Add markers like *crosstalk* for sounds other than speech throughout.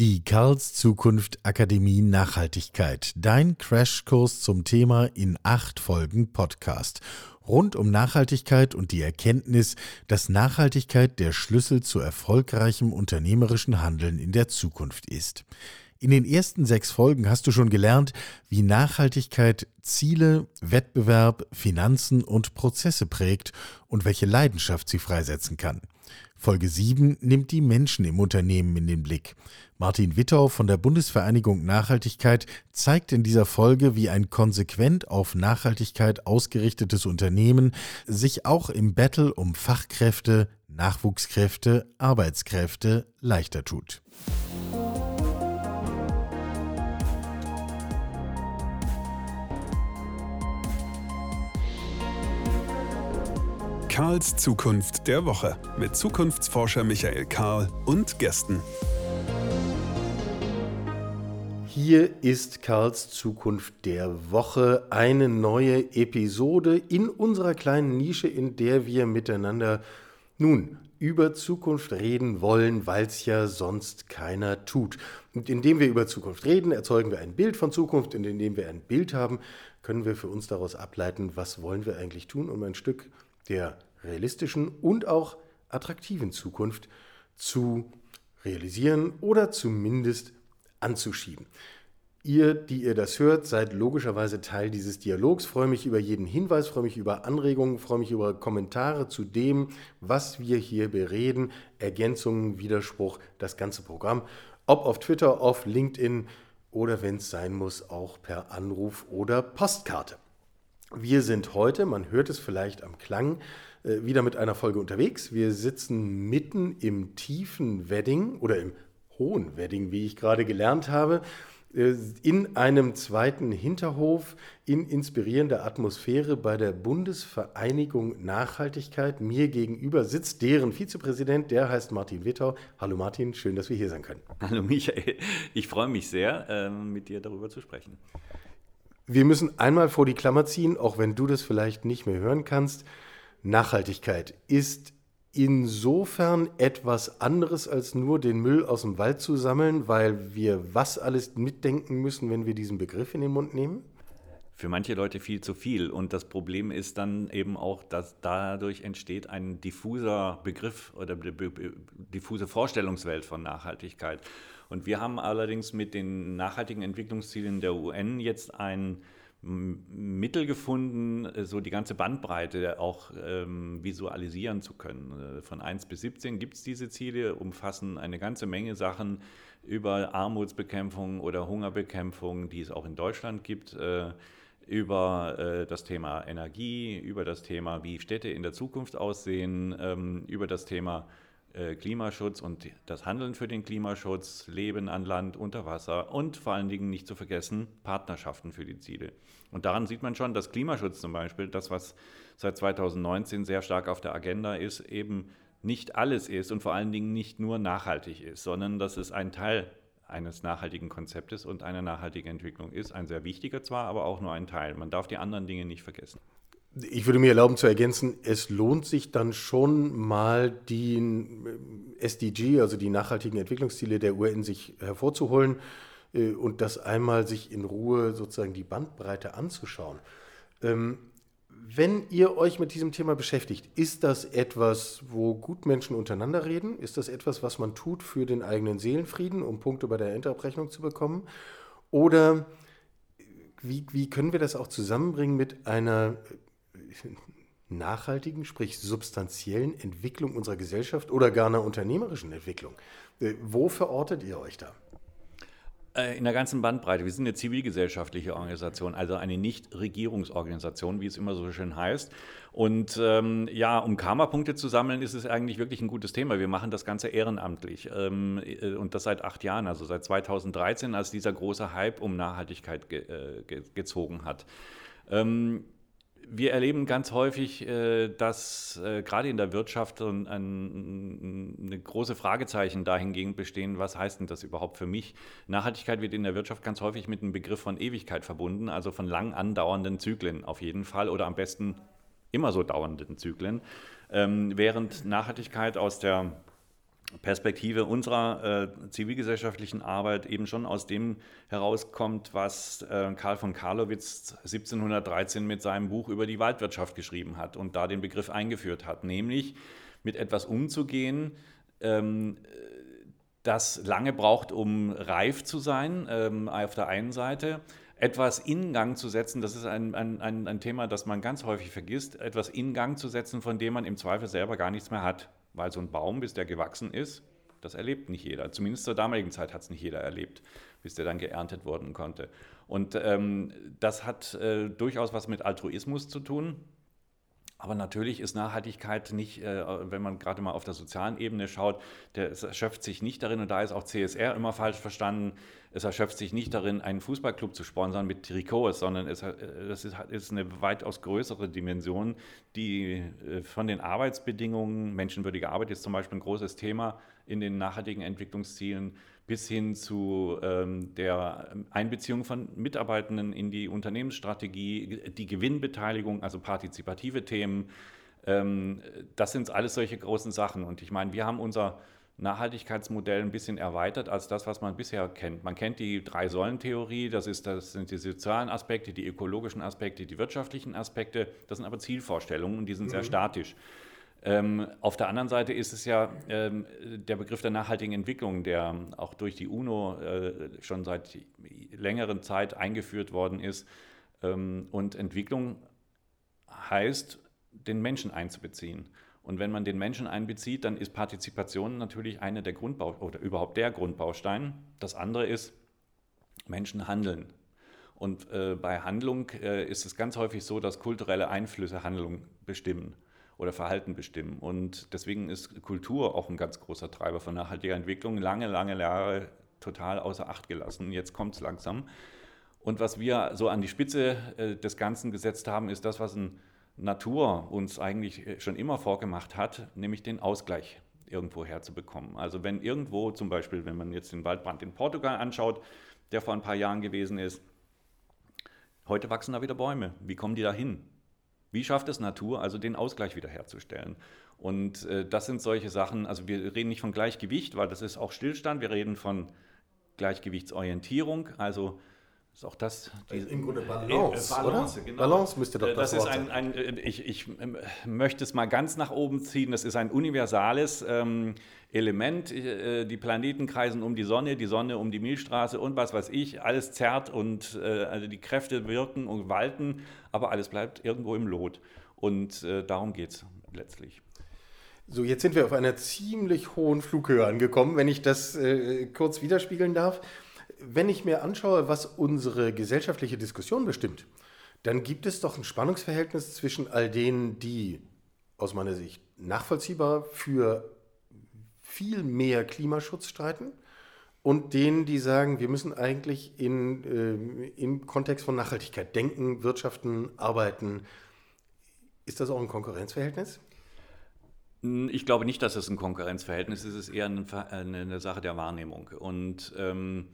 Die Karls Zukunft Akademie Nachhaltigkeit. Dein Crashkurs zum Thema in acht Folgen Podcast. Rund um Nachhaltigkeit und die Erkenntnis, dass Nachhaltigkeit der Schlüssel zu erfolgreichem unternehmerischen Handeln in der Zukunft ist. In den ersten sechs Folgen hast du schon gelernt, wie Nachhaltigkeit Ziele, Wettbewerb, Finanzen und Prozesse prägt und welche Leidenschaft sie freisetzen kann. Folge 7 nimmt die Menschen im Unternehmen in den Blick. Martin Wittau von der Bundesvereinigung Nachhaltigkeit zeigt in dieser Folge, wie ein konsequent auf Nachhaltigkeit ausgerichtetes Unternehmen sich auch im Battle um Fachkräfte, Nachwuchskräfte, Arbeitskräfte leichter tut. Karls Zukunft der Woche mit Zukunftsforscher Michael Karl und Gästen. Hier ist Karls Zukunft der Woche, eine neue Episode in unserer kleinen Nische, in der wir miteinander nun über Zukunft reden wollen, weil es ja sonst keiner tut. Und indem wir über Zukunft reden, erzeugen wir ein Bild von Zukunft und indem wir ein Bild haben, können wir für uns daraus ableiten, was wollen wir eigentlich tun, um ein Stück der realistischen und auch attraktiven Zukunft zu realisieren oder zumindest anzuschieben. Ihr, die ihr das hört, seid logischerweise Teil dieses Dialogs. Freue mich über jeden Hinweis, freue mich über Anregungen, freue mich über Kommentare zu dem, was wir hier bereden, Ergänzungen, Widerspruch, das ganze Programm. Ob auf Twitter, auf LinkedIn oder wenn es sein muss, auch per Anruf oder Postkarte. Wir sind heute, man hört es vielleicht am Klang, äh, wieder mit einer Folge unterwegs. Wir sitzen mitten im tiefen Wedding oder im hohen Wedding, wie ich gerade gelernt habe, äh, in einem zweiten Hinterhof in inspirierender Atmosphäre bei der Bundesvereinigung Nachhaltigkeit. Mir gegenüber sitzt deren Vizepräsident, der heißt Martin Wittau. Hallo Martin, schön, dass wir hier sein können. Hallo Michael, ich freue mich sehr, ähm, mit dir darüber zu sprechen. Wir müssen einmal vor die Klammer ziehen, auch wenn du das vielleicht nicht mehr hören kannst. Nachhaltigkeit ist insofern etwas anderes als nur den Müll aus dem Wald zu sammeln, weil wir was alles mitdenken müssen, wenn wir diesen Begriff in den Mund nehmen? Für manche Leute viel zu viel. Und das Problem ist dann eben auch, dass dadurch entsteht ein diffuser Begriff oder diffuse Vorstellungswelt von Nachhaltigkeit. Und wir haben allerdings mit den nachhaltigen Entwicklungszielen der UN jetzt ein Mittel gefunden, äh, so die ganze Bandbreite auch ähm, visualisieren zu können. Äh, von 1 bis 17 gibt es diese Ziele, umfassen eine ganze Menge Sachen über Armutsbekämpfung oder Hungerbekämpfung, die es auch in Deutschland gibt, äh, über äh, das Thema Energie, über das Thema, wie Städte in der Zukunft aussehen, ähm, über das Thema Klimaschutz und das Handeln für den Klimaschutz, Leben an Land, unter Wasser und vor allen Dingen nicht zu vergessen Partnerschaften für die Ziele. Und daran sieht man schon, dass Klimaschutz zum Beispiel, das was seit 2019 sehr stark auf der Agenda ist, eben nicht alles ist und vor allen Dingen nicht nur nachhaltig ist, sondern dass es ein Teil eines nachhaltigen Konzeptes und einer nachhaltigen Entwicklung ist. Ein sehr wichtiger zwar, aber auch nur ein Teil. Man darf die anderen Dinge nicht vergessen. Ich würde mir erlauben zu ergänzen, es lohnt sich dann schon mal die äh, SDG, also die nachhaltigen Entwicklungsziele der UN, sich hervorzuholen äh, und das einmal sich in Ruhe sozusagen die Bandbreite anzuschauen. Ähm, wenn ihr euch mit diesem Thema beschäftigt, ist das etwas, wo Gutmenschen untereinander reden? Ist das etwas, was man tut für den eigenen Seelenfrieden, um Punkte bei der Endabrechnung zu bekommen? Oder wie, wie können wir das auch zusammenbringen mit einer *laughs* nachhaltigen, sprich substanziellen Entwicklung unserer Gesellschaft oder gar einer unternehmerischen Entwicklung. Äh, wo verortet ihr euch da? Äh, in der ganzen Bandbreite. Wir sind eine zivilgesellschaftliche Organisation, also eine Nichtregierungsorganisation, wie es immer so schön heißt. Und ähm, ja, um Karma-Punkte zu sammeln, ist es eigentlich wirklich ein gutes Thema. Wir machen das Ganze ehrenamtlich ähm, äh, und das seit acht Jahren, also seit 2013, als dieser große Hype um Nachhaltigkeit ge äh, ge gezogen hat. Ähm, wir erleben ganz häufig, äh, dass äh, gerade in der Wirtschaft ein, ein, eine große Fragezeichen dahingehend bestehen, was heißt denn das überhaupt für mich? Nachhaltigkeit wird in der Wirtschaft ganz häufig mit einem Begriff von Ewigkeit verbunden, also von lang andauernden Zyklen auf jeden Fall oder am besten immer so dauernden Zyklen, ähm, während Nachhaltigkeit aus der Perspektive unserer äh, zivilgesellschaftlichen Arbeit eben schon aus dem herauskommt, was äh, Karl von Karlowitz 1713 mit seinem Buch über die Waldwirtschaft geschrieben hat und da den Begriff eingeführt hat, nämlich mit etwas umzugehen, ähm, das lange braucht, um reif zu sein, ähm, auf der einen Seite, etwas in Gang zu setzen, das ist ein, ein, ein, ein Thema, das man ganz häufig vergisst, etwas in Gang zu setzen, von dem man im Zweifel selber gar nichts mehr hat. Weil so ein Baum, bis der gewachsen ist, das erlebt nicht jeder. Zumindest zur damaligen Zeit hat es nicht jeder erlebt, bis der dann geerntet worden konnte. Und ähm, das hat äh, durchaus was mit Altruismus zu tun. Aber natürlich ist Nachhaltigkeit nicht, äh, wenn man gerade mal auf der sozialen Ebene schaut, der, erschöpft sich nicht darin, und da ist auch CSR immer falsch verstanden, es erschöpft sich nicht darin, einen Fußballclub zu sponsern mit Trikots, sondern es, äh, das ist, ist eine weitaus größere Dimension, die äh, von den Arbeitsbedingungen, menschenwürdige Arbeit ist zum Beispiel ein großes Thema in den nachhaltigen Entwicklungszielen, bis hin zu ähm, der Einbeziehung von Mitarbeitenden in die Unternehmensstrategie, die Gewinnbeteiligung, also partizipative Themen. Ähm, das sind alles solche großen Sachen. Und ich meine, wir haben unser Nachhaltigkeitsmodell ein bisschen erweitert als das, was man bisher kennt. Man kennt die Drei-Säulen-Theorie, das, das sind die sozialen Aspekte, die ökologischen Aspekte, die wirtschaftlichen Aspekte. Das sind aber Zielvorstellungen und die sind mhm. sehr statisch. Ähm, auf der anderen Seite ist es ja ähm, der Begriff der nachhaltigen Entwicklung, der auch durch die UNO äh, schon seit längeren Zeit eingeführt worden ist. Ähm, und Entwicklung heißt, den Menschen einzubeziehen. Und wenn man den Menschen einbezieht, dann ist Partizipation natürlich eine der Grundbau oder überhaupt der Grundbaustein. Das andere ist, Menschen handeln. Und äh, bei Handlung äh, ist es ganz häufig so, dass kulturelle Einflüsse Handlung bestimmen oder Verhalten bestimmen. Und deswegen ist Kultur auch ein ganz großer Treiber von nachhaltiger Entwicklung. Lange, lange Jahre total außer Acht gelassen. Jetzt kommt es langsam. Und was wir so an die Spitze äh, des Ganzen gesetzt haben, ist das, was ein Natur uns eigentlich schon immer vorgemacht hat, nämlich den Ausgleich irgendwo herzubekommen. Also wenn irgendwo zum Beispiel, wenn man jetzt den Waldbrand in Portugal anschaut, der vor ein paar Jahren gewesen ist, heute wachsen da wieder Bäume. Wie kommen die da hin? Wie schafft es Natur, also den Ausgleich wiederherzustellen? Und äh, das sind solche Sachen, also wir reden nicht von Gleichgewicht, weil das ist auch Stillstand, wir reden von Gleichgewichtsorientierung, also ist auch das. Die, also Im Grunde Balance, äh, Balance, oder? Genau. Balance müsste doch äh, das, das ist ein, ein, äh, ich, ich ähm, möchte es mal ganz nach oben ziehen. Das ist ein universales ähm, Element. Äh, die Planeten kreisen um die Sonne, die Sonne um die Milchstraße und was weiß ich. Alles zerrt und äh, also die Kräfte wirken und walten, aber alles bleibt irgendwo im Lot. Und äh, darum geht es letztlich. So, jetzt sind wir auf einer ziemlich hohen Flughöhe angekommen, wenn ich das kurz widerspiegeln darf wenn ich mir anschaue, was unsere gesellschaftliche Diskussion bestimmt, dann gibt es doch ein Spannungsverhältnis zwischen all denen, die aus meiner Sicht nachvollziehbar für viel mehr Klimaschutz streiten und denen, die sagen, wir müssen eigentlich in, äh, im Kontext von Nachhaltigkeit denken, wirtschaften, arbeiten. Ist das auch ein Konkurrenzverhältnis? Ich glaube nicht, dass es ein Konkurrenzverhältnis ist. Es ist eher eine, eine Sache der Wahrnehmung. Und ähm,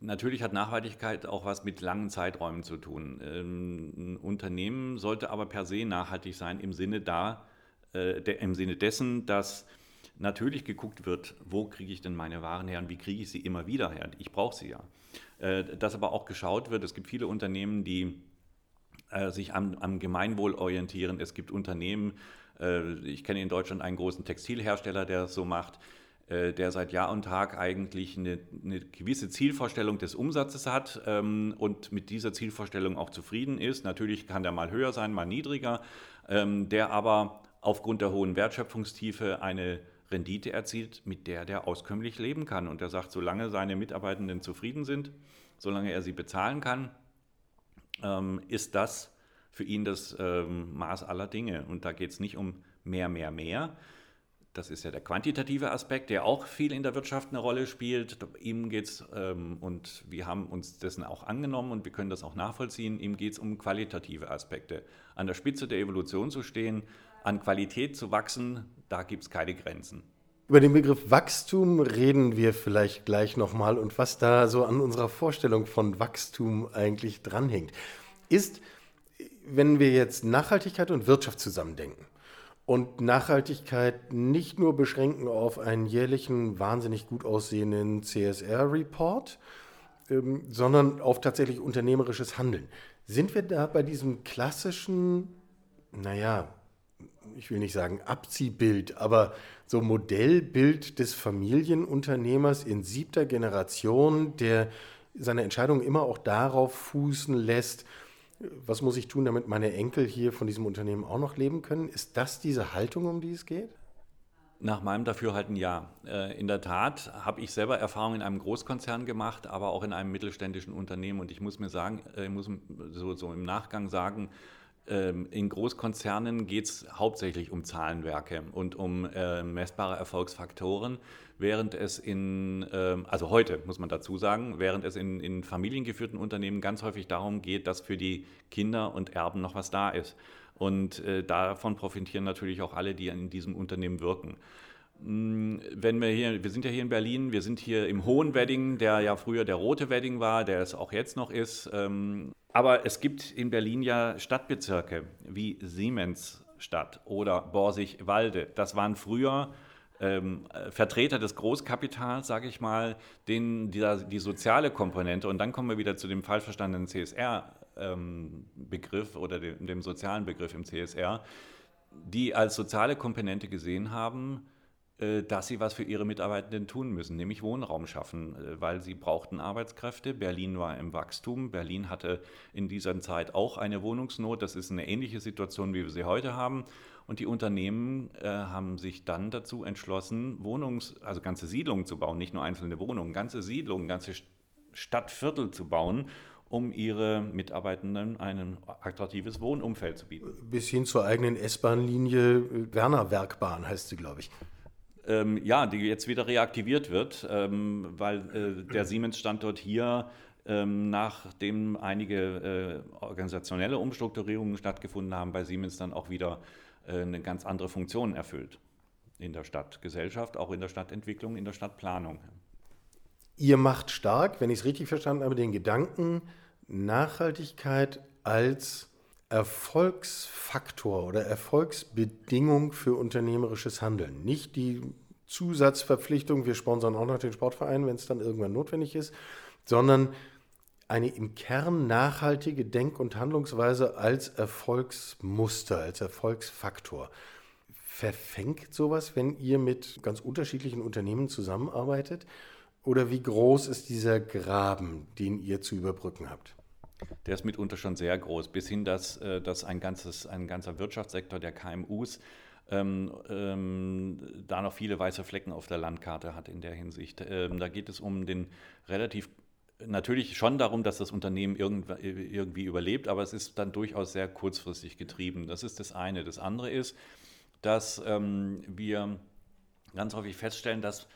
Natürlich hat Nachhaltigkeit auch was mit langen Zeiträumen zu tun. Ähm, ein Unternehmen sollte aber per se nachhaltig sein im Sinne, da, äh, im Sinne dessen, dass natürlich geguckt wird, wo kriege ich denn meine Waren her und wie kriege ich sie immer wieder her. Ich brauche sie ja. Äh, dass aber auch geschaut wird, es gibt viele Unternehmen, die äh, sich am, am Gemeinwohl orientieren. Es gibt Unternehmen, ich kenne in Deutschland einen großen Textilhersteller, der das so macht der seit Jahr und Tag eigentlich eine, eine gewisse Zielvorstellung des Umsatzes hat ähm, und mit dieser Zielvorstellung auch zufrieden ist. Natürlich kann der mal höher sein, mal niedriger, ähm, der aber aufgrund der hohen Wertschöpfungstiefe eine Rendite erzielt, mit der der auskömmlich leben kann. Und er sagt, solange seine Mitarbeitenden zufrieden sind, solange er sie bezahlen kann, ähm, ist das für ihn das ähm, Maß aller Dinge. Und da geht es nicht um mehr, mehr, mehr, das ist ja der quantitative Aspekt, der auch viel in der Wirtschaft eine Rolle spielt. Ihm geht es, ähm, und wir haben uns dessen auch angenommen und wir können das auch nachvollziehen, ihm geht es um qualitative Aspekte. An der Spitze der Evolution zu stehen, an Qualität zu wachsen, da gibt es keine Grenzen. Über den Begriff Wachstum reden wir vielleicht gleich nochmal und was da so an unserer Vorstellung von Wachstum eigentlich dranhängt. Ist, wenn wir jetzt Nachhaltigkeit und Wirtschaft zusammendenken, und Nachhaltigkeit nicht nur beschränken auf einen jährlichen, wahnsinnig gut aussehenden CSR-Report, ähm, sondern auf tatsächlich unternehmerisches Handeln. Sind wir da bei diesem klassischen, naja, ich will nicht sagen Abziehbild, aber so Modellbild des Familienunternehmers in siebter Generation, der seine Entscheidungen immer auch darauf fußen lässt, was muss ich tun, damit meine Enkel hier von diesem Unternehmen auch noch leben können? Ist das diese Haltung, um die es geht? Nach meinem Dafürhalten ja. Äh, in der Tat habe ich selber Erfahrungen in einem Großkonzern gemacht, aber auch in einem mittelständischen Unternehmen. Und ich muss mir sagen, ich äh, muss so, so im Nachgang sagen, in Großkonzernen geht es hauptsächlich um Zahlenwerke und um äh, messbare Erfolgsfaktoren, während es in, äh, also heute muss man dazu sagen, während es in, in familiengeführten Unternehmen ganz häufig darum geht, dass für die Kinder und Erben noch was da ist. Und äh, davon profitieren natürlich auch alle, die in diesem Unternehmen wirken. Wenn wir hier, wir sind ja hier in Berlin, wir sind hier im Hohen Wedding, der ja früher der Rote Wedding war, der es auch jetzt noch ist. Ähm, aber es gibt in Berlin ja Stadtbezirke wie Siemensstadt oder Borsig-Walde. Das waren früher ähm, Vertreter des Großkapitals, sage ich mal, denen die, die, soziale Komponente, und dann kommen wir wieder zu dem falsch verstandenen CSR-Begriff ähm, oder dem, dem sozialen Begriff im CSR, die als soziale Komponente gesehen haben, dass sie was für ihre Mitarbeitenden tun müssen, nämlich Wohnraum schaffen, äh, weil sie brauchten Arbeitskräfte. Berlin war im Wachstum. Berlin hatte in dieser Zeit auch eine Wohnungsnot. Das ist eine ähnliche Situation, wie wir sie heute haben. Und die Unternehmen äh, haben sich dann dazu entschlossen, Wohnungs-, also ganze Siedlungen zu bauen, nicht nur einzelne Wohnungen, ganze Siedlungen, ganze Stadtviertel zu bauen, um ihre Mitarbeitenden ein attraktives Wohnumfeld zu bieten. Bis hin zur eigenen S-Bahn-Linie Werner Werkbahn heißt sie, glaube ich ähm, ja, die jetzt wieder reaktiviert wird, ähm, weil äh, der Siemens-Standort hier ähm, nachdem einige äh, organisationelle Umstrukturierungen stattgefunden haben, bei Siemens dann auch wieder äh, eine ganz andere Funktion erfüllt in der Stadtgesellschaft, auch in der Stadtentwicklung, in der Stadtplanung. Ihr macht stark, wenn ich es richtig verstanden habe, den Gedanken, Nachhaltigkeit als Erfolgsfaktor oder Erfolgsbedingung für unternehmerisches Handeln. Nicht die Zusatzverpflichtung, wir sponsern auch noch den Sportverein, wenn es dann irgendwann notwendig ist, sondern eine im Kern nachhaltige Denk- und Handlungsweise als Erfolgsmuster, als Erfolgsfaktor. Verfängt sowas, wenn ihr mit ganz unterschiedlichen Unternehmen zusammenarbeitet? Oder wie groß ist dieser Graben, den ihr zu überbrücken habt? Der ist mitunter schon sehr groß, bis hin, dass, äh, dass ein, ganzes, ein ganzer Wirtschaftssektor der KMUs ähm, ähm, da noch viele weiße Flecken auf der Landkarte hat in der Hinsicht. Ähm, da geht es um den relativ natürlich schon darum, dass das Unternehmen irgendwie überlebt, aber es ist dann durchaus sehr kurzfristig getrieben. Das ist das eine. Das andere ist, dass ähm, wir ganz häufig feststellen, dass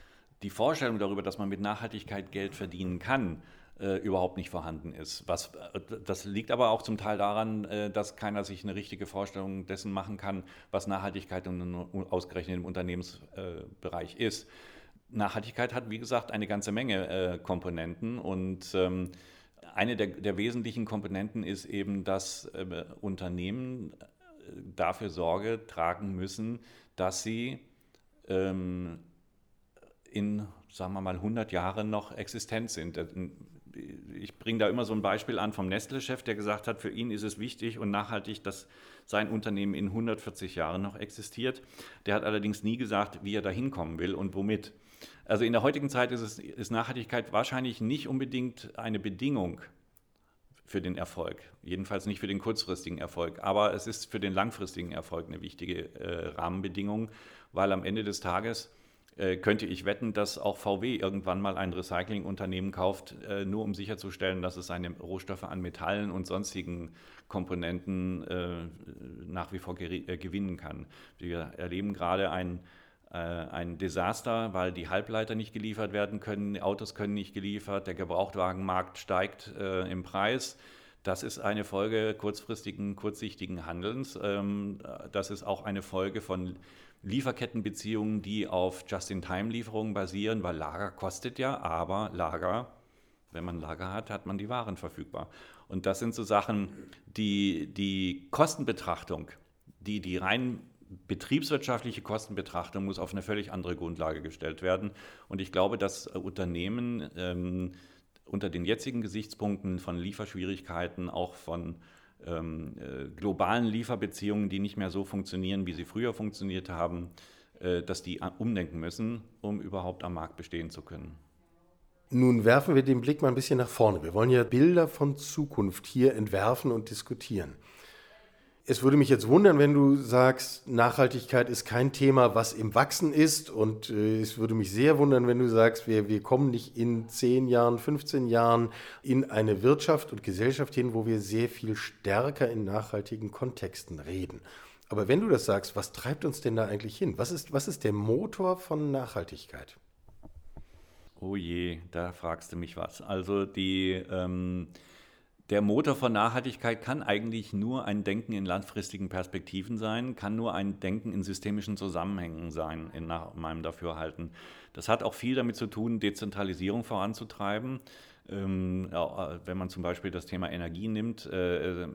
die Vorstellung darüber, dass man mit Nachhaltigkeit Geld verdienen kann, äh, überhaupt nicht vorhanden ist. Was, äh, das liegt aber auch zum Teil daran, äh, dass keiner sich eine richtige Vorstellung dessen machen kann, was Nachhaltigkeit ausgerechnet im Unternehmensbereich ist. Nachhaltigkeit hat, wie gesagt, eine ganze Menge Komponenten und ähm, eine der, der, wesentlichen Komponenten ist eben, dass Unternehmen dafür Sorge tragen müssen, dass sie ähm, in, sagen wir mal, 100 Jahren noch existent sind ich bringe da immer so ein Beispiel an vom Nestle-Chef, der gesagt hat, für ihn ist es wichtig und nachhaltig, dass sein Unternehmen in 140 Jahren noch existiert. Der hat allerdings nie gesagt, wie er da hinkommen will und womit. Also in der heutigen Zeit ist, es, ist Nachhaltigkeit wahrscheinlich nicht unbedingt eine Bedingung für den Erfolg. Jedenfalls nicht für den kurzfristigen Erfolg. Aber es ist für den langfristigen Erfolg eine wichtige äh, Rahmenbedingung, weil am Ende des Tages äh, könnte ich wetten, dass auch VW irgendwann mal ein Recyclingunternehmen kauft, äh, nur um sicherzustellen, dass es seine Rohstoffe an Metallen und sonstigen Komponenten äh, nach wie vor gewinnen kann. Wir erleben gerade ein, ein Desaster, weil die Halbleiter nicht geliefert werden können, die Autos können nicht geliefert, der Gebrauchtwagenmarkt steigt im Preis. Das ist eine Folge kurzfristigen, kurzsichtigen Handelns. Ähm, das ist auch eine Folge von Lieferkettenbeziehungen, die auf Just-in-Time-Lieferungen basieren, weil Lager kostet ja, aber Lager, wenn man Lager hat, hat man die Waren verfügbar. Und das sind so Sachen, die die Kostenbetrachtung, die die rein betriebswirtschaftliche Kostenbetrachtung muss auf eine völlig andere Grundlage gestellt werden. Und ich glaube, dass äh, Unternehmen ähm, unter den jetzigen Gesichtspunkten von Lieferschwierigkeiten, auch von ähm, äh, globalen Lieferbeziehungen, die nicht mehr so funktionieren, wie sie früher funktioniert haben, äh, dass die umdenken müssen, um überhaupt am Markt bestehen zu können. Nun werfen wir den Blick mal ein bisschen nach vorne. Wir wollen ja Bilder von Zukunft hier entwerfen und diskutieren. Es würde mich jetzt wundern, wenn du sagst, Nachhaltigkeit ist kein Thema, was im Wachsen ist. Und äh, es würde mich sehr wundern, wenn du sagst, wir, wir kommen nicht in 10 Jahren, 15 Jahren in eine Wirtschaft und Gesellschaft hin, wo wir sehr viel stärker in nachhaltigen Kontexten reden. Aber wenn du das sagst, was treibt uns denn da eigentlich hin? Was ist, was ist der Motor von Nachhaltigkeit? Oh je, da fragst du mich was. Also die... Ähm der Motor von Nachhaltigkeit kann eigentlich nur ein Denken in langfristigen Perspektiven sein, kann nur ein Denken in systemischen Zusammenhängen sein, in nach meinem Dafürhalten. Das hat auch viel damit zu tun, Dezentralisierung voranzutreiben. Ähm, wenn man zum Beispiel das Thema Energie nimmt, äh, äh,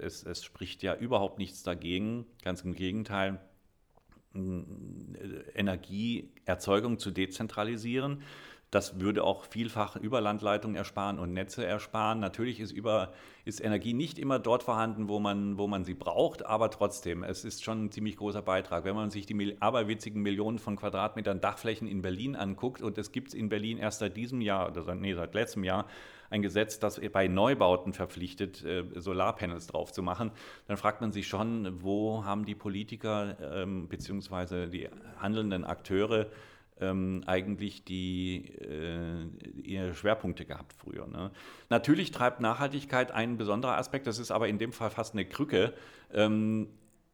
es, es spricht ja überhaupt nichts dagegen, ganz im Gegenteil. Energieerzeugung zu dezentralisieren. Das würde auch vielfach Überlandleitungen ersparen und Netze ersparen. Natürlich ist, über, ist Energie nicht immer dort vorhanden, wo man, wo man sie braucht, aber trotzdem, es ist schon ein ziemlich großer Beitrag. Wenn man sich die aberwitzigen Millionen von Quadratmetern Dachflächen in Berlin anguckt, und es gibt in Berlin erst seit diesem Jahr, oder seit, nee, seit letztem Jahr, ein Gesetz, das bei Neubauten verpflichtet, äh, Solarpanels drauf zu machen, dann fragt man sich schon, wo haben die Politiker ähm, bzw. die handelnden Akteure ähm, eigentlich die, äh, ihre Schwerpunkte gehabt früher. Ne? Natürlich treibt Nachhaltigkeit ein besonderer Aspekt, das ist aber in dem Fall fast eine Krücke, ähm,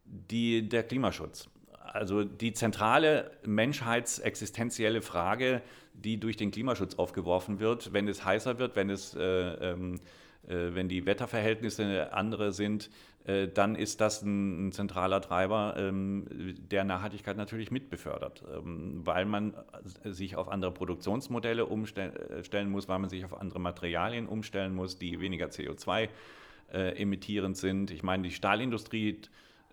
die, der Klimaschutz. Also die zentrale menschheitsexistenzielle Frage, die durch den Klimaschutz aufgeworfen wird, wenn es heißer wird, wenn, es, äh, ähm, äh, wenn die Wetterverhältnisse andere sind, äh, dann ist das ein, ein zentraler Treiber, ähm, der Nachhaltigkeit natürlich mitbefördert, ähm, weil man sich auf andere Produktionsmodelle umstellen muss, weil man sich auf andere Materialien umstellen muss, die weniger CO2 äh, emittierend sind. Ich meine, die Stahlindustrie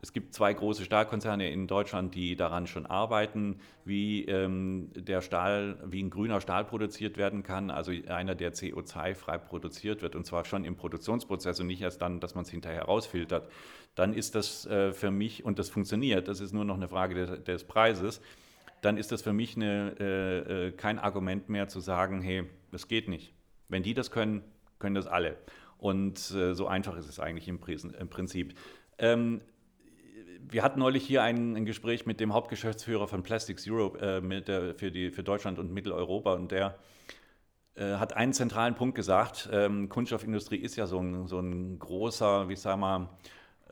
es gibt zwei große Stahlkonzerne in Deutschland, die daran schon arbeiten, wie ähm, der Stahl, wie ein grüner Stahl produziert werden kann, also einer, der CO2-frei produziert wird, und zwar schon im Produktionsprozess und nicht erst dann, dass man es hinterher rausfiltert. Dann ist das äh, für mich, und das funktioniert, das ist nur noch eine Frage des, des Preises, dann ist das für mich eine, äh, äh kein Argument mehr zu sagen, hey, das geht nicht. Wenn die das können, können das alle. Und äh, so einfach ist es eigentlich im, Prinzip. Ähm, wir hatten neulich hier ein, ein, Gespräch mit dem Hauptgeschäftsführer von Plastics Europe äh, der, für, die, für Deutschland und Mitteleuropa und der äh, hat einen zentralen Punkt gesagt. Ähm, Kunststoffindustrie ist ja so ein, so ein großer, wie sag mal,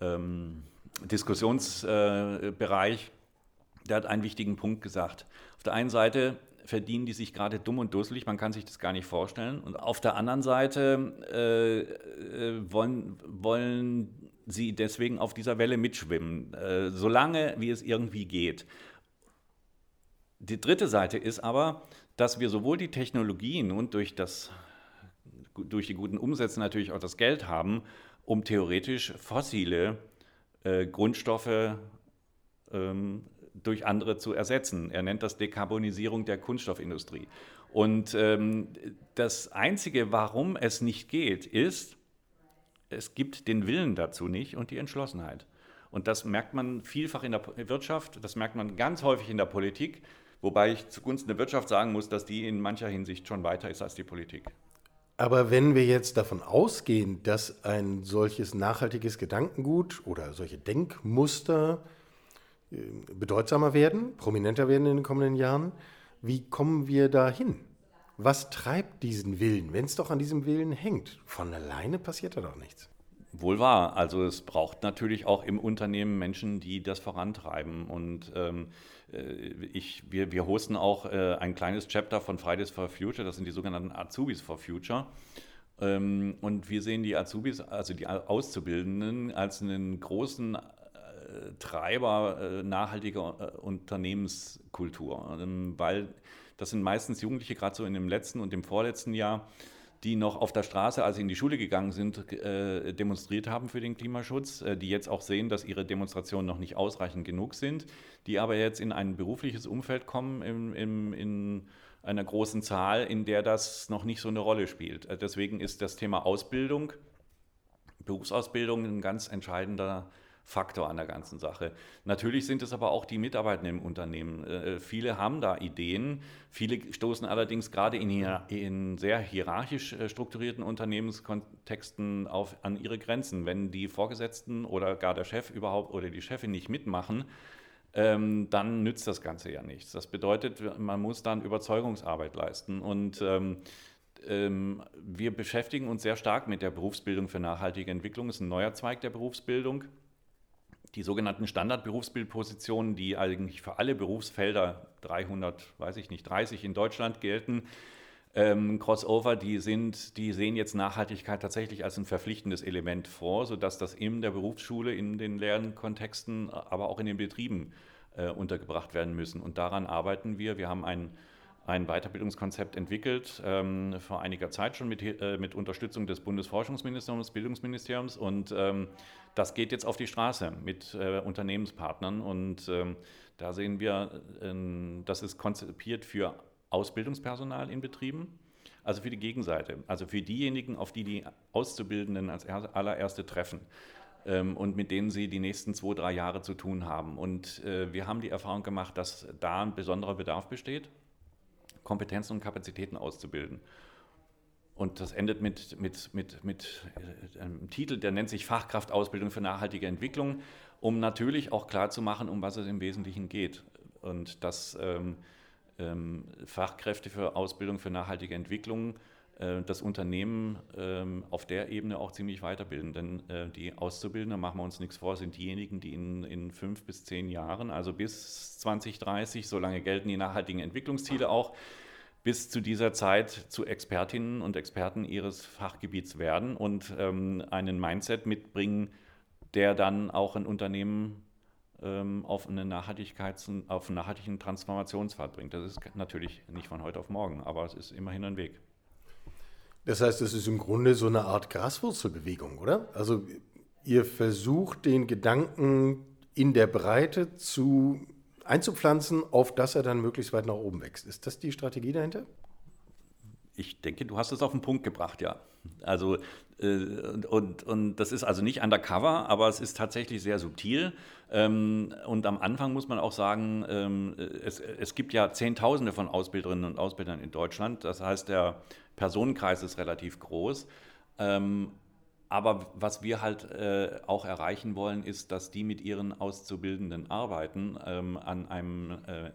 ähm, Diskussionsbereich. Äh, der hat einen wichtigen Punkt gesagt. Auf der einen Seite verdienen die sich gerade dumm und dusselig, man kann sich das gar nicht vorstellen. Und auf der anderen Seite äh, äh wollen, wollen sie deswegen auf dieser Welle mitschwimmen, äh, solange wie es irgendwie geht. Die dritte Seite ist aber, dass wir sowohl die Technologien und durch, das, durch die guten Umsätze natürlich auch das Geld haben, um theoretisch fossile äh, Grundstoffe ähm, durch andere zu ersetzen. Er nennt das Dekarbonisierung der Kunststoffindustrie. Und ähm, das Einzige, warum es nicht geht, ist, es gibt den Willen dazu nicht und die Entschlossenheit. Und das merkt man vielfach in der Wirtschaft, das merkt man ganz häufig in der Politik, wobei ich zugunsten der Wirtschaft sagen muss, dass die in mancher Hinsicht schon weiter ist als die Politik. Aber wenn wir jetzt davon ausgehen, dass ein solches nachhaltiges Gedankengut oder solche Denkmuster äh, bedeutsamer werden, prominenter werden in den kommenden Jahren, wie kommen wir dahin? Was treibt diesen Willen, wenn es doch an diesem Willen hängt? Von alleine passiert da doch nichts. Wohl wahr. Also es braucht natürlich auch im Unternehmen Menschen, die das vorantreiben. Und ähm, äh, ich, wir, wir hosten auch äh, ein kleines Chapter von Fridays for Future, das sind die sogenannten Azubis for Future. Ähm, und wir sehen die Azubis, also die Auszubildenden, als einen großen äh, Treiber äh, nachhaltiger äh, Unternehmenskultur, ähm, weil das sind meistens Jugendliche, gerade so in dem letzten und dem vorletzten Jahr, die noch auf der Straße, als sie in die Schule gegangen sind, äh, demonstriert haben für den Klimaschutz, äh, die jetzt auch sehen, dass ihre Demonstrationen noch nicht ausreichend genug sind, die aber jetzt in ein berufliches Umfeld kommen, im, im, in einer großen Zahl, in der das noch nicht so eine Rolle spielt. Äh, deswegen ist das Thema Ausbildung, Berufsausbildung ein ganz entscheidender Faktor an der ganzen Sache. Natürlich sind es aber auch die Mitarbeitenden im Unternehmen. Äh, viele haben da Ideen. Viele stoßen allerdings gerade in, in sehr hierarchisch äh, strukturierten Unternehmenskontexten auf, an ihre Grenzen. Wenn die Vorgesetzten oder gar der Chef überhaupt oder die Chefin nicht mitmachen, ähm, dann nützt das Ganze ja nichts. Das bedeutet, man muss dann Überzeugungsarbeit leisten. Und ähm, ähm, wir beschäftigen uns sehr stark mit der Berufsbildung für nachhaltige Entwicklung. Das ist ein neuer Zweig der Berufsbildung die sogenannten Standardberufsbildpositionen, die eigentlich für alle Berufsfelder 300, weiß ich nicht, 30 in Deutschland gelten, ähm, Crossover, die, sind, die sehen jetzt Nachhaltigkeit tatsächlich als ein verpflichtendes Element vor, sodass das in der Berufsschule, in den Lernkontexten, aber auch in den Betrieben äh, untergebracht werden müssen. Und daran arbeiten wir. Wir haben ein ein Weiterbildungskonzept entwickelt, ähm, vor einiger Zeit schon mit, äh, mit Unterstützung des Bundesforschungsministeriums, Bildungsministeriums. Und ähm, das geht jetzt auf die Straße mit äh, Unternehmenspartnern. Und ähm, da sehen wir, äh, das ist konzipiert für Ausbildungspersonal in Betrieben, also für die Gegenseite, also für diejenigen, auf die die Auszubildenden als allererste treffen ähm, und mit denen sie die nächsten zwei, drei Jahre zu tun haben. Und äh, wir haben die Erfahrung gemacht, dass da ein besonderer Bedarf besteht Kompetenzen und Kapazitäten auszubilden. Und das endet mit, mit, mit, mit äh, einem Titel, der nennt sich Fachkraftausbildung für nachhaltige Entwicklung, um natürlich auch klarzumachen, um was es im Wesentlichen geht. Und dass ähm, ähm, Fachkräfte für Ausbildung für nachhaltige Entwicklung äh, das Unternehmen ähm, auf der Ebene auch ziemlich weiterbilden. Denn äh, die Auszubildenden, machen wir uns nichts vor, sind diejenigen, die in, in fünf bis zehn Jahren, also bis 2030, solange gelten die nachhaltigen Entwicklungsziele auch, bis zu dieser Zeit zu Expertinnen und Experten ihres Fachgebiets werden und ähm, einen Mindset mitbringen, der dann auch ein Unternehmen ähm, auf, eine Nachhaltigkeits-, auf einen nachhaltigen Transformationspfad bringt. Das ist natürlich nicht von heute auf morgen, aber es ist immerhin ein Weg. Das heißt, es ist im Grunde so eine Art Graswurzelbewegung, oder? Also ihr versucht den Gedanken in der Breite zu einzupflanzen, auf dass er dann möglichst weit nach oben wächst. Ist das die Strategie dahinter? Ich denke, du hast es auf den Punkt gebracht, ja. Also äh, und, und das ist also nicht undercover, aber es ist tatsächlich sehr subtil. Ähm, und am Anfang muss man auch sagen, ähm, es, es gibt ja Zehntausende von Ausbilderinnen und Ausbildern in Deutschland. Das heißt, der Personenkreis ist relativ groß. Ähm, aber was wir halt äh, auch erreichen wollen, ist, dass die mit ihren Auszubildenden arbeiten ähm, an einem äh,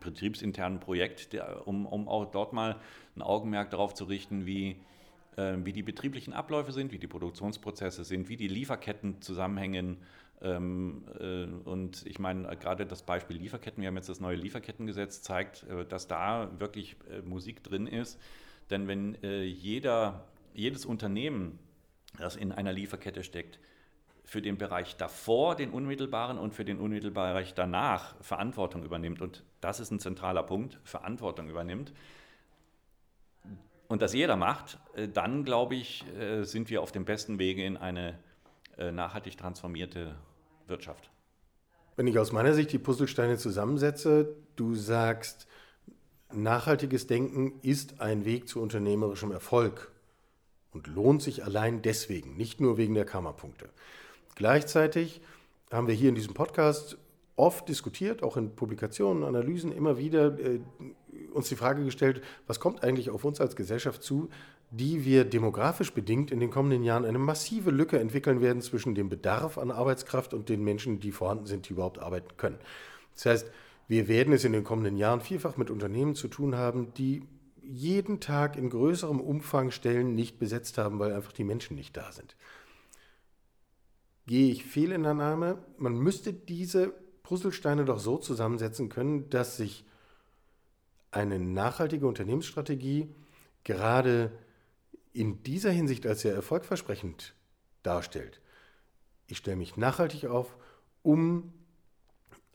betriebsinternen Projekt, der, um, um auch dort mal ein Augenmerk darauf zu richten, wie, äh, wie die betrieblichen Abläufe sind, wie die Produktionsprozesse sind, wie die Lieferketten zusammenhängen. Ähm, äh, und ich meine, gerade das Beispiel Lieferketten, wir haben jetzt das neue Lieferkettengesetz, zeigt, äh, dass da wirklich äh, Musik drin ist. Denn wenn jeder, jedes Unternehmen das in einer Lieferkette steckt, für den Bereich davor, den unmittelbaren und für den unmittelbaren Bereich danach Verantwortung übernimmt. Und das ist ein zentraler Punkt, Verantwortung übernimmt. Und das jeder macht, äh, dann glaube ich, äh, sind wir auf dem besten Wege in eine äh, nachhaltig transformierte Wirtschaft. Wenn ich aus meiner Sicht die Puzzlesteine zusammensetze, du sagst, nachhaltiges Denken ist ein Weg zu unternehmerischem Erfolg und lohnt sich allein deswegen, nicht nur wegen der Kammerpunkte. Gleichzeitig haben wir hier in diesem Podcast oft diskutiert, auch in Publikationen, Analysen immer wieder äh, uns die Frage gestellt, was kommt eigentlich auf uns als Gesellschaft zu, die wir demografisch bedingt in den kommenden Jahren eine massive Lücke entwickeln werden zwischen dem Bedarf an Arbeitskraft und den Menschen, die vorhanden sind, die überhaupt arbeiten können. Das heißt, wir werden es in den kommenden Jahren vielfach mit Unternehmen zu tun haben, die jeden Tag in größerem Umfang Stellen nicht besetzt haben, weil einfach die Menschen nicht da sind. Gehe ich fehl in der Annahme? Man müsste diese Puzzlesteine doch so zusammensetzen können, dass sich eine nachhaltige Unternehmensstrategie gerade in dieser Hinsicht als sehr erfolgversprechend darstellt. Ich stelle mich nachhaltig auf, um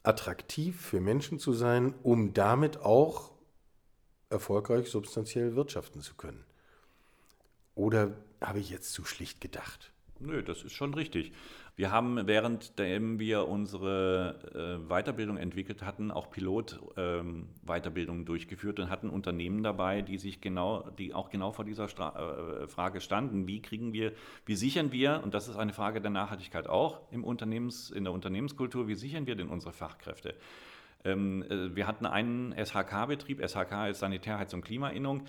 attraktiv für Menschen zu sein, um damit auch erfolgreich substanziell wirtschaften zu können. Oder habe ich jetzt zu schlicht gedacht? Nö, das ist schon richtig. Wir haben, währenddem wir unsere äh, Weiterbildung entwickelt hatten, auch Pilot-Weiterbildungen ähm, durchgeführt und hatten Unternehmen dabei, die sich genau, die auch genau vor dieser Stra äh, Frage standen. Wie kriegen wir, wie sichern wir, und das ist eine Frage der Nachhaltigkeit auch im Unternehmens, in der Unternehmenskultur, wie sichern wir denn unsere Fachkräfte? Ähm, äh, wir hatten einen SHK-Betrieb, SHK ist Sanitärheizung und Klimainnung,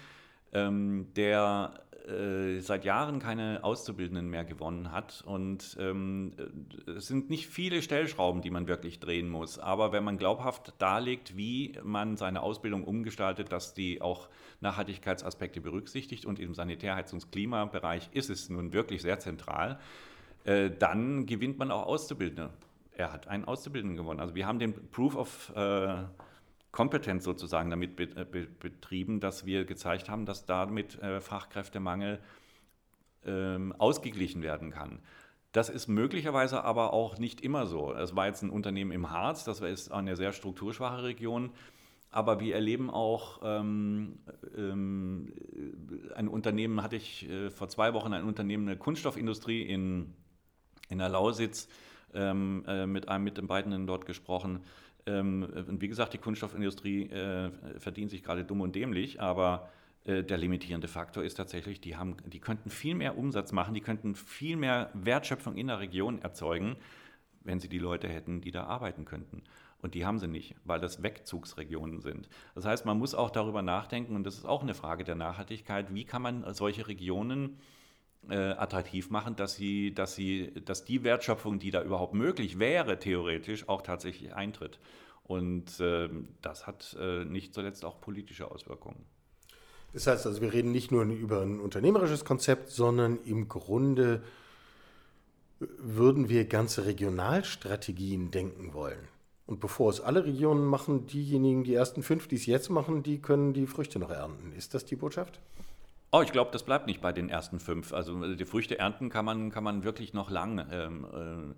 ähm, der äh, seit Jahren keine Auszubildenden mehr gewonnen hat. Und ähm, es sind nicht viele Stellschrauben, die man wirklich drehen muss. Aber wenn man glaubhaft darlegt, wie man seine Ausbildung umgestaltet, dass die auch Nachhaltigkeitsaspekte berücksichtigt und im Sanitärheizungsklimabereich ist es nun wirklich sehr zentral, äh, dann gewinnt man auch Auszubildende. Er hat einen Auszubildenden gewonnen. Also wir haben den Proof of äh, sozusagen damit äh, betrieben, dass wir gezeigt haben, dass damit äh, Fachkräftemangel ähm, ausgeglichen werden kann. Das ist möglicherweise aber auch nicht immer so. Es war jetzt ein Unternehmen im Harz, das ist eine sehr strukturschwache Region. Aber wir erleben auch ähm, ähm, ein Unternehmen, hatte ich äh, vor zwei Wochen ein Unternehmen, eine Kunststoffindustrie in, in der Lausitz, ähm, äh, mit einem beiden dort gesprochen, ähm, und wie gesagt, die Kunststoffindustrie äh, verdient sich gerade dumm und dämlich, aber äh, der limitierende Faktor ist tatsächlich, die, haben, die könnten viel mehr Umsatz machen, die könnten viel mehr Wertschöpfung in der Region erzeugen, wenn sie die Leute hätten, die da arbeiten könnten. Und die haben sie nicht, weil das Wegzugsregionen sind. Das heißt, man muss auch darüber nachdenken, und das ist auch eine Frage der Nachhaltigkeit, wie kann man solche Regionen äh, attraktiv machen, dass, sie, dass, sie, dass die Wertschöpfung, die da überhaupt möglich wäre, theoretisch auch tatsächlich eintritt. Und äh, das hat äh, nicht zuletzt auch politische Auswirkungen. Das heißt also, wir reden nicht nur über ein unternehmerisches Konzept, sondern im Grunde würden wir ganze Regionalstrategien denken wollen. Und bevor es alle Regionen machen, diejenigen, die ersten fünf, die es jetzt machen, die können die Früchte noch ernten. Ist das die Botschaft? Oh, ich glaube, das bleibt nicht bei den ersten fünf. Also äh, die Früchte ernten kann man, kann man wirklich noch lang. Ähm,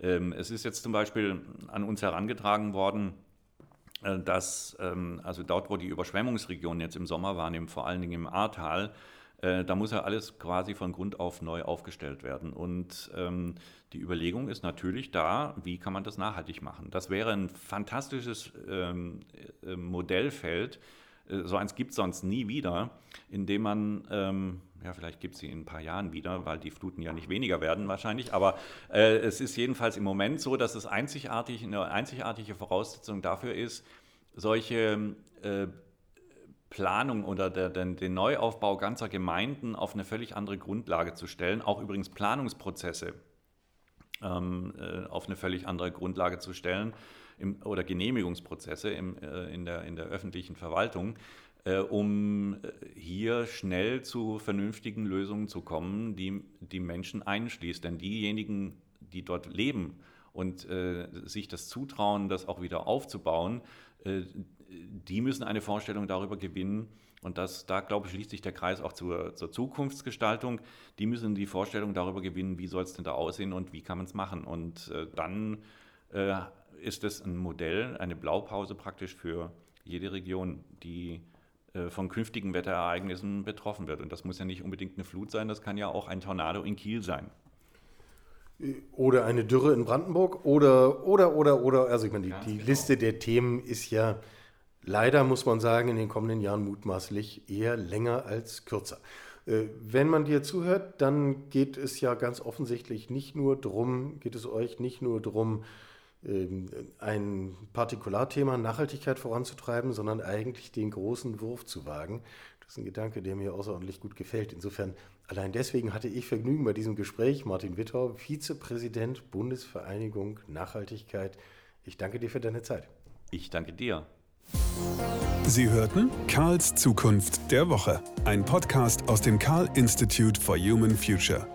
äh, äh, es ist jetzt zum Beispiel an uns herangetragen worden, äh, dass ähm, also dort, wo die Überschwemmungsregionen jetzt im Sommer waren, vor allen Dingen im Ahrtal, äh, da muss ja alles quasi von Grund auf neu aufgestellt werden. Und ähm, die Überlegung ist natürlich da, wie kann man das nachhaltig machen. Das wäre ein fantastisches ähm, äh, Modellfeld, so eins gibt es sonst nie wieder, indem man, ähm, ja, vielleicht gibt es sie in ein paar Jahren wieder, weil die Fluten ja nicht weniger werden wahrscheinlich, aber äh, es ist jedenfalls im Moment so, dass es einzigartig, eine einzigartige Voraussetzung dafür ist, solche äh, Planung oder der, der, den Neuaufbau ganzer Gemeinden auf eine völlig andere Grundlage zu stellen, auch übrigens Planungsprozesse ähm, äh, auf eine völlig andere Grundlage zu stellen im, oder Genehmigungsprozesse im, äh, in, der, in der öffentlichen Verwaltung, äh, um äh, hier schnell zu vernünftigen Lösungen zu kommen, die die Menschen einschließt. Denn diejenigen, die dort leben und äh, sich das zutrauen, das auch wieder aufzubauen, äh, die müssen eine Vorstellung darüber gewinnen, und das, da glaube ich, schließt sich der Kreis auch zur, zur Zukunftsgestaltung. Die müssen die Vorstellung darüber gewinnen, wie soll es denn da aussehen und wie kann man es machen. Und äh, dann ist es ein Modell, eine Blaupause praktisch für jede Region, die äh, von künftigen Wetterereignissen betroffen wird. Und das muss ja nicht unbedingt eine Flut sein, das kann ja auch ein Tornado in Kiel sein. Oder eine Dürre in Brandenburg oder, oder, oder, oder. Also ich meine, die, die genau. Liste der Themen ist ja leider, muss man sagen, in den kommenden Jahren mutmaßlich eher länger als kürzer. Äh, wenn man dir zuhört, dann geht es ja ganz offensichtlich nicht nur darum, geht es euch nicht nur darum, ähm, ein Partikularthema Nachhaltigkeit voranzutreiben, sondern eigentlich den großen Wurf zu wagen. Das ist ein Gedanke, der mir außerordentlich gut gefällt. Insofern, allein deswegen hatte ich Vergnügen bei diesem Gespräch. Martin Wittau, Vizepräsident Bundesvereinigung Nachhaltigkeit. Ich danke dir für deine Zeit. Ich danke dir. Sie hörten Karls Zukunft der Woche, ein Podcast aus dem Karl Institute for Human Future.